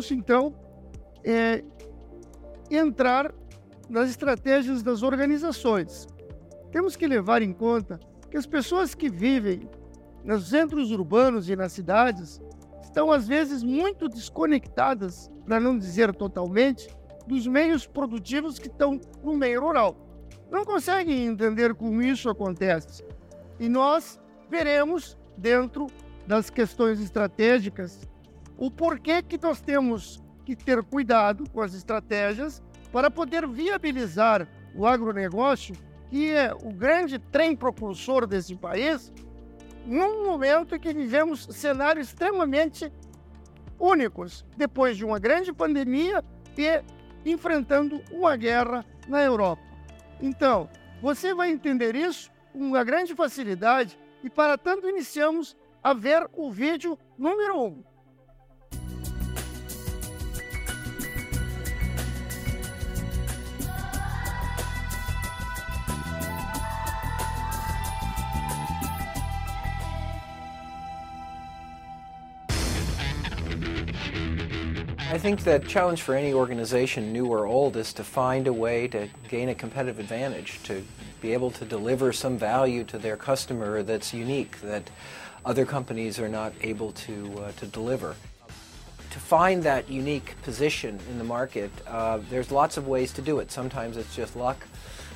vamos então é, entrar nas estratégias das organizações. Temos que levar em conta que as pessoas que vivem nos centros urbanos e nas cidades estão às vezes muito desconectadas, para não dizer totalmente, dos meios produtivos que estão no meio rural. Não conseguem entender como isso acontece. E nós veremos dentro das questões estratégicas o porquê que nós temos que ter cuidado com as estratégias para poder viabilizar o agronegócio, que é o grande trem propulsor desse país, num momento em que vivemos cenários extremamente únicos, depois de uma grande pandemia e enfrentando uma guerra na Europa. Então, você vai entender isso com uma grande facilidade e para tanto iniciamos a ver o vídeo número 1. Um. I think the challenge for any organization, new or old, is to find a way to gain a competitive advantage, to be able to deliver some value to their customer that's unique, that other companies are not able to, uh, to deliver. To find that unique position in the market, uh, there's lots of ways to do it. Sometimes it's just luck.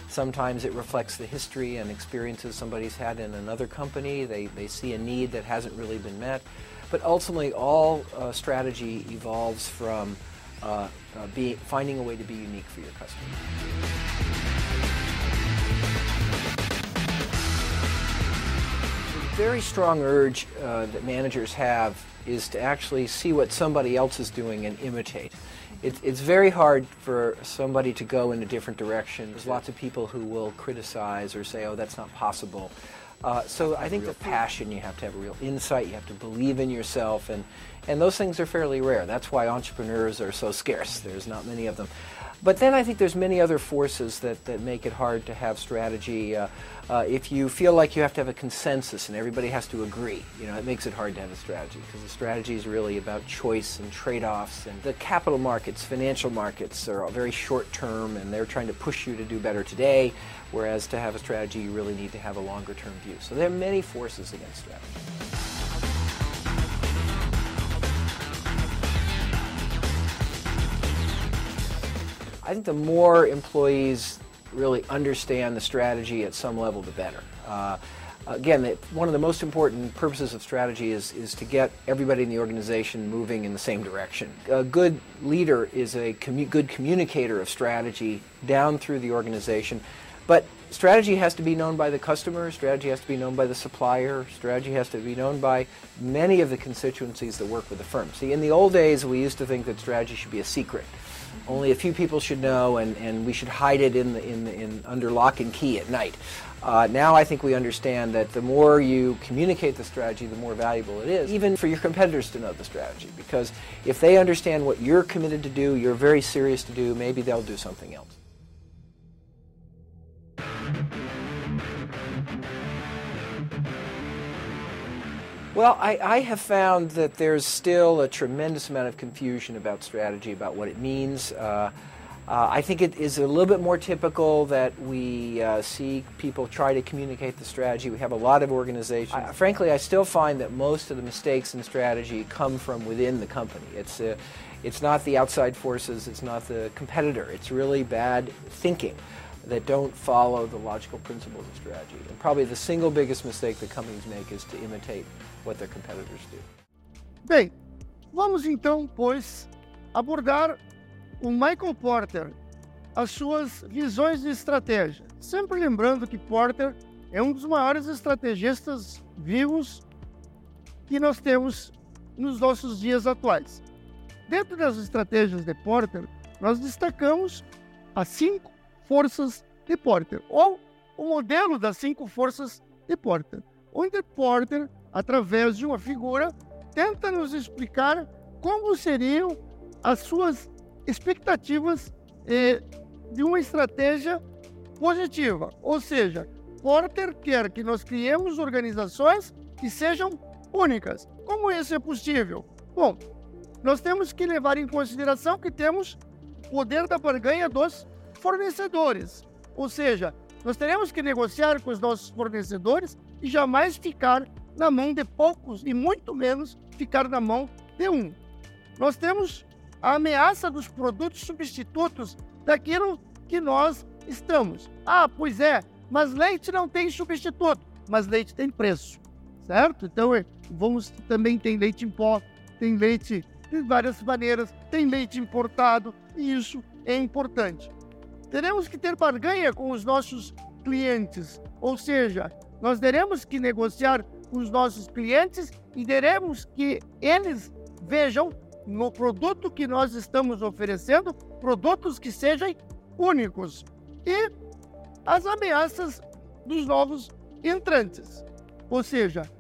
Sometimes it reflects the history and experiences somebody's had in another company. They, they see a need that hasn't really been met. But ultimately, all uh, strategy evolves from uh, uh, be, finding a way to be unique for your customer. Very strong urge uh, that managers have is to actually see what somebody else is doing and imitate. It, it's very hard for somebody to go in a different direction. There's lots of people who will criticize or say, oh, that's not possible. Uh, so I think the passion, you have to have a real insight, you have to believe in yourself, and, and those things are fairly rare. That's why entrepreneurs are so scarce. There's not many of them. But then I think there's many other forces that, that make it hard to have strategy. Uh, uh, if you feel like you have to have a consensus and everybody has to agree, you know, it makes it hard to have a strategy because the strategy is really about choice and trade-offs. And the capital markets, financial markets are very short term and they're trying to push you to do better today, whereas to have a strategy you really need to have a longer term view. So there are many forces against strategy. I think the more employees really understand the strategy at some level, the better. Uh, again, one of the most important purposes of strategy is, is to get everybody in the organization moving in the same direction. A good leader is a commu- good communicator of strategy down through the organization, but strategy has to be known by the customer, strategy has to be known by the supplier, strategy has to be known by many of the constituencies that work with the firm. See, in the old days, we used to think that strategy should be a secret. Only a few people should know, and, and we should hide it in, the, in, the, in under lock and key at night. Uh, now I think we understand that the more you communicate the strategy, the more valuable it is, even for your competitors to know the strategy. Because if they understand what you're committed to do, you're very serious to do, maybe they'll do something else. Well, I, I, have found that there's still a tremendous amount of confusion about strategy, about what it means. Uh, uh, I think it is a little bit more typical that we uh, see people try to communicate the strategy. We have a lot of organizations. I, frankly, I still find that most of the mistakes in strategy come from within the company. It's, uh, it's not the outside forces, it's not the competitor. It's really bad thinking that don't follow the logical principles of strategy. And probably the single biggest mistake that companies make is to imitate what their competitors do. Bem, vamos então, pois, abordar o Michael Porter, as suas visões de estratégia. Sempre lembrando que Porter é um dos maiores estrategistas vivos que nós temos nos nossos dias atuais. Dentro das estratégias de Porter, nós destacamos as cinco forças de Porter, ou o modelo das cinco forças de Porter, onde Porter, através de uma figura, tenta nos explicar como seriam as suas expectativas eh, de uma estratégia positiva. Ou seja, Porter quer que nós criemos organizações que sejam únicas. Como isso é possível? Bom, nós temos que levar em consideração que temos poder da barganha dos fornecedores. Ou seja, nós teremos que negociar com os nossos fornecedores e jamais ficar na mão de poucos e muito menos ficar na mão de um. Nós temos a ameaça dos produtos substitutos daquilo que nós estamos. Ah, pois é, mas leite não tem substituto, mas leite tem preço, certo? Então, é, vamos também tem leite em pó, tem leite de várias maneiras, tem leite importado, e isso é importante. Teremos que ter barganha com os nossos clientes, ou seja, nós teremos que negociar com os nossos clientes e teremos que eles vejam no produto que nós estamos oferecendo produtos que sejam únicos e as ameaças dos novos entrantes. Ou seja,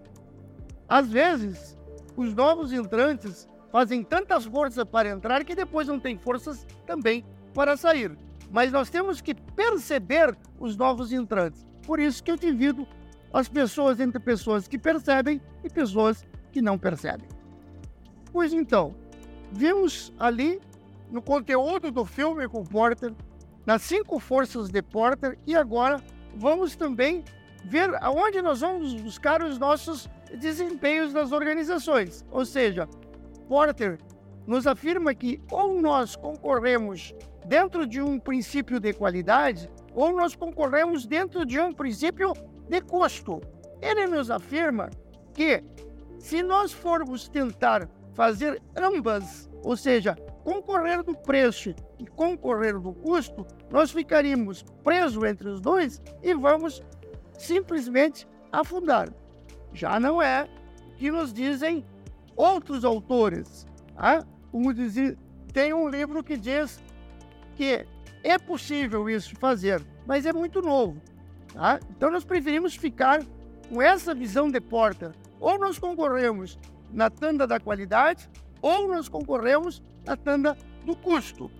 às vezes os novos entrantes fazem tantas forças para entrar que depois não tem forças também para sair. Mas nós temos que perceber os novos entrantes. Por isso que eu divido as pessoas entre pessoas que percebem e pessoas que não percebem. Pois então, vimos ali no conteúdo do filme com Porter, nas cinco forças de Porter, e agora vamos também ver aonde nós vamos buscar os nossos desempenhos das organizações. Ou seja, Porter nos afirma que ou nós concorremos dentro de um princípio de qualidade, ou nós concorremos dentro de um princípio de custo. Ele nos afirma que se nós formos tentar fazer ambas, ou seja, concorrer do preço e concorrer do custo, nós ficaríamos presos entre os dois e vamos simplesmente afundar. Já não é o que nos dizem outros autores. Tá? Como dizer, tem um livro que diz que é possível isso fazer, mas é muito novo. Tá? Então nós preferimos ficar com essa visão de porta. Ou nós concorremos na tanda da qualidade, ou nós concorremos na tanda do custo.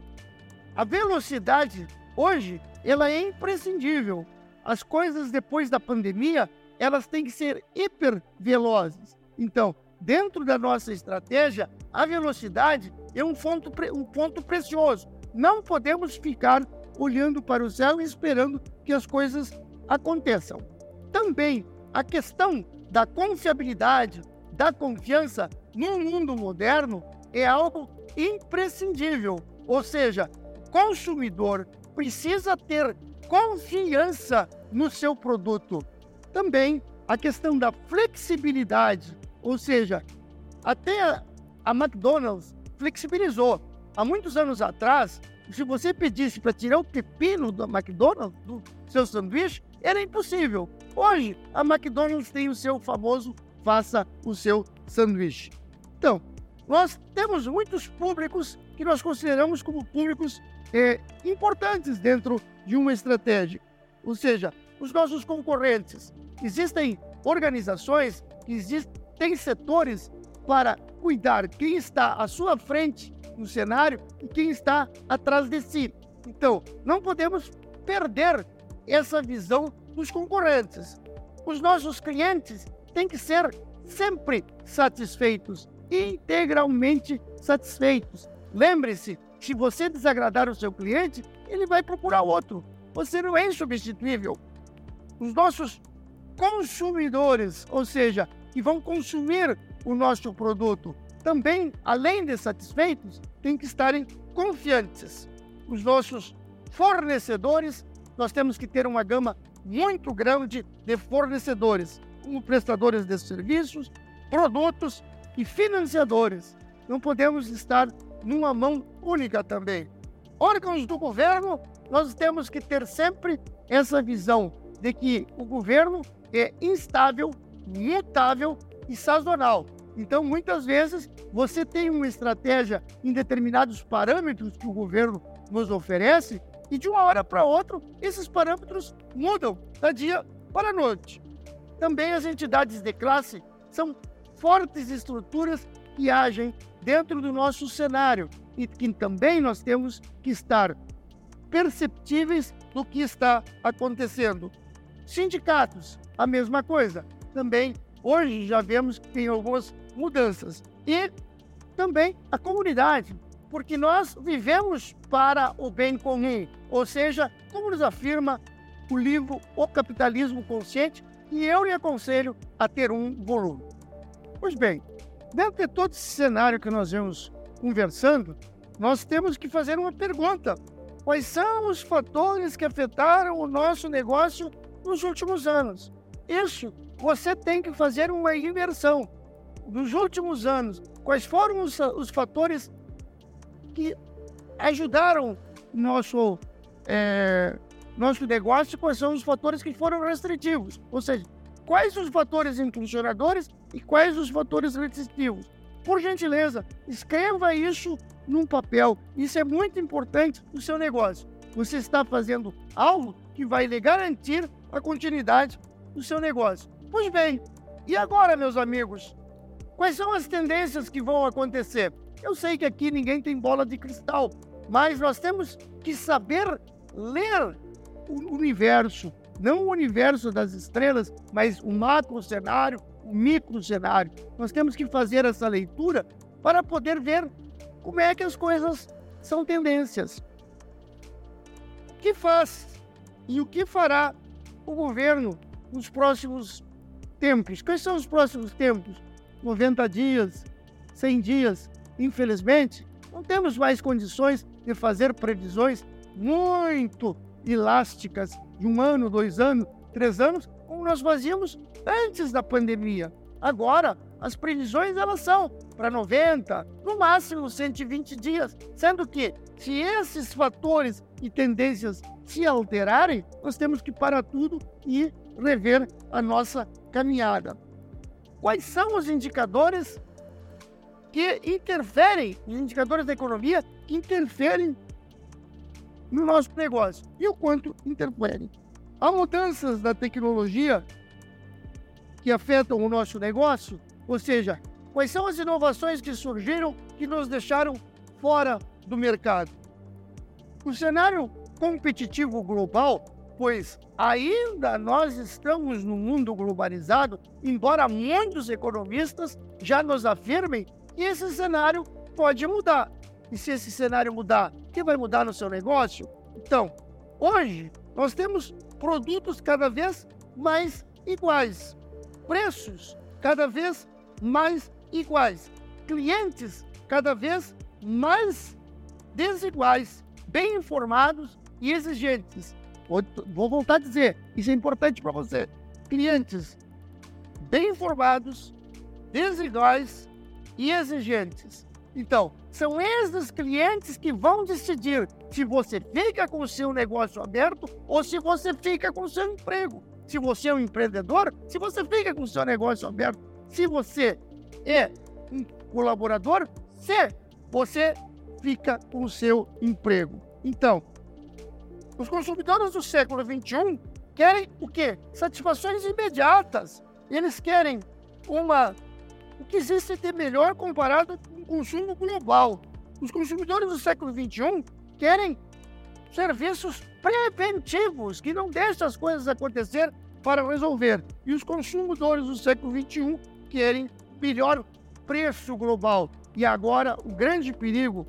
A velocidade hoje ela é imprescindível. As coisas depois da pandemia elas têm que ser hiper velozes. Então, dentro da nossa estratégia, a velocidade é um ponto, um ponto precioso. Não podemos ficar olhando para o céu e esperando que as coisas aconteçam. Também a questão da confiabilidade, da confiança no mundo moderno é algo imprescindível. Ou seja, consumidor precisa ter confiança no seu produto. Também a questão da flexibilidade, ou seja, até a, a McDonald's flexibilizou. Há muitos anos atrás, se você pedisse para tirar o pepino do McDonald's, do seu sanduíche, era impossível. Hoje, a McDonald's tem o seu famoso faça o seu sanduíche. Então, nós temos muitos públicos que nós consideramos como públicos é, importantes dentro de uma estratégia. Ou seja, os nossos concorrentes. Existem organizações, existem setores para cuidar quem está à sua frente no cenário e quem está atrás de si. Então, não podemos perder essa visão dos concorrentes. Os nossos clientes têm que ser sempre satisfeitos, integralmente satisfeitos. Lembre-se, se você desagradar o seu cliente, ele vai procurar outro. Você não é insubstituível. Os nossos consumidores, ou seja, que vão consumir o nosso produto, também, além de satisfeitos, têm que estarem confiantes. Os nossos fornecedores, nós temos que ter uma gama muito grande de fornecedores, como prestadores de serviços, produtos e financiadores. Não podemos estar numa mão única também. Órgãos do governo, nós temos que ter sempre essa visão de que o governo é instável, mutável e sazonal. Então, muitas vezes, você tem uma estratégia em determinados parâmetros que o governo nos oferece e de uma hora para outra esses parâmetros mudam da dia para a noite. Também as entidades de classe são fortes estruturas que agem dentro do nosso cenário e que também nós temos que estar perceptíveis do que está acontecendo. Sindicatos, a mesma coisa. Também hoje já vemos que tem algumas mudanças. E também a comunidade, porque nós vivemos para o bem comum, ou seja, como nos afirma o livro O Capitalismo Consciente, e eu lhe aconselho a ter um volume. Pois bem, dentro de todo esse cenário que nós vemos conversando, nós temos que fazer uma pergunta. Quais são os fatores que afetaram o nosso negócio nos últimos anos? Isso você tem que fazer uma inversão. Nos últimos anos, quais foram os, os fatores que ajudaram nosso, é, nosso negócio? Quais são os fatores que foram restritivos? Ou seja, quais os fatores impulsionadores e quais os fatores restritivos? Por gentileza, escreva isso num papel. Isso é muito importante no seu negócio. Você está fazendo algo que vai lhe garantir a continuidade do seu negócio. Pois bem, e agora, meus amigos? Quais são as tendências que vão acontecer? Eu sei que aqui ninguém tem bola de cristal, mas nós temos que saber ler o universo, não o universo das estrelas, mas o macro cenário, o micro cenário. Nós temos que fazer essa leitura para poder ver como é que as coisas são tendências. O que faz e o que fará o governo nos próximos tempos? Quais são os próximos tempos? 90 dias, 100 dias. Infelizmente, não temos mais condições de fazer previsões muito elásticas de um ano, dois anos, três anos, como nós fazíamos antes da pandemia. Agora, as previsões elas são para 90, no máximo 120 dias, sendo que se esses fatores e tendências se alterarem, nós temos que parar tudo e rever a nossa caminhada. Quais são os indicadores que interferem, os indicadores da economia que interferem no nosso negócio e o quanto interferem? Há mudanças da tecnologia que afetam o nosso negócio, ou seja, quais são as inovações que surgiram que nos deixaram fora do mercado. O cenário competitivo global pois ainda nós estamos no mundo globalizado, embora muitos economistas já nos afirmem que esse cenário pode mudar. E se esse cenário mudar, o que vai mudar no seu negócio? Então, hoje nós temos produtos cada vez mais iguais, preços cada vez mais iguais, clientes cada vez mais desiguais, bem informados e exigentes vou voltar a dizer, isso é importante para você. Clientes bem informados, desiguais e exigentes. Então, são esses clientes que vão decidir se você fica com o seu negócio aberto ou se você fica com o seu emprego. Se você é um empreendedor, se você fica com o seu negócio aberto. Se você é um colaborador, se você fica com o seu emprego. Então, os consumidores do século XXI querem o quê? Satisfações imediatas. Eles querem uma o que existe de melhor comparado com o consumo global. Os consumidores do século XXI querem serviços preventivos que não deixem as coisas acontecer para resolver. E os consumidores do século XXI querem melhor preço global. E agora o grande perigo,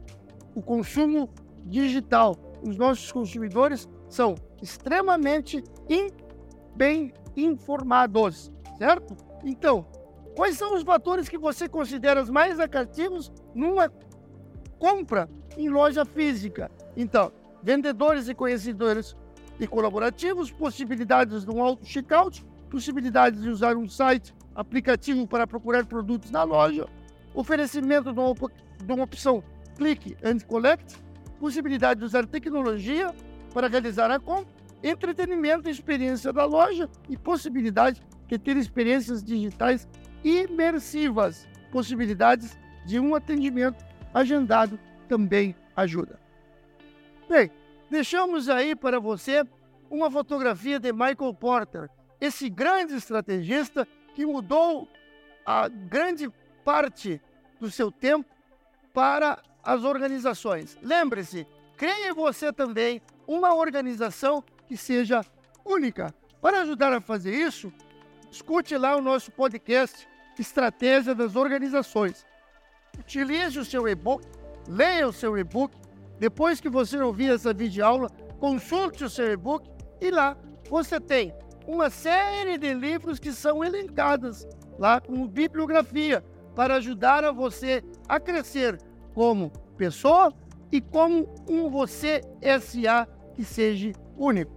o consumo digital os nossos consumidores são extremamente in, bem informados, certo? Então, quais são os fatores que você considera os mais atrativos numa compra em loja física? Então, vendedores e conhecedores e colaborativos, possibilidades de um auto-checkout, possibilidades de usar um site, aplicativo para procurar produtos na loja, oferecimento de uma, de uma opção click and collect, possibilidade de usar tecnologia para realizar a compra, entretenimento e experiência da loja e possibilidade de ter experiências digitais imersivas. Possibilidades de um atendimento agendado também ajuda. Bem, deixamos aí para você uma fotografia de Michael Porter, esse grande estrategista que mudou a grande parte do seu tempo para as organizações. Lembre-se, crie você também uma organização que seja única. Para ajudar a fazer isso, escute lá o nosso podcast Estratégia das Organizações. utilize o seu e-book, leia o seu e-book. Depois que você ouvir essa videoaula, consulte o seu e-book e lá você tem uma série de livros que são elencados lá como bibliografia para ajudar a você a crescer como pessoa e como um você SA que seja único.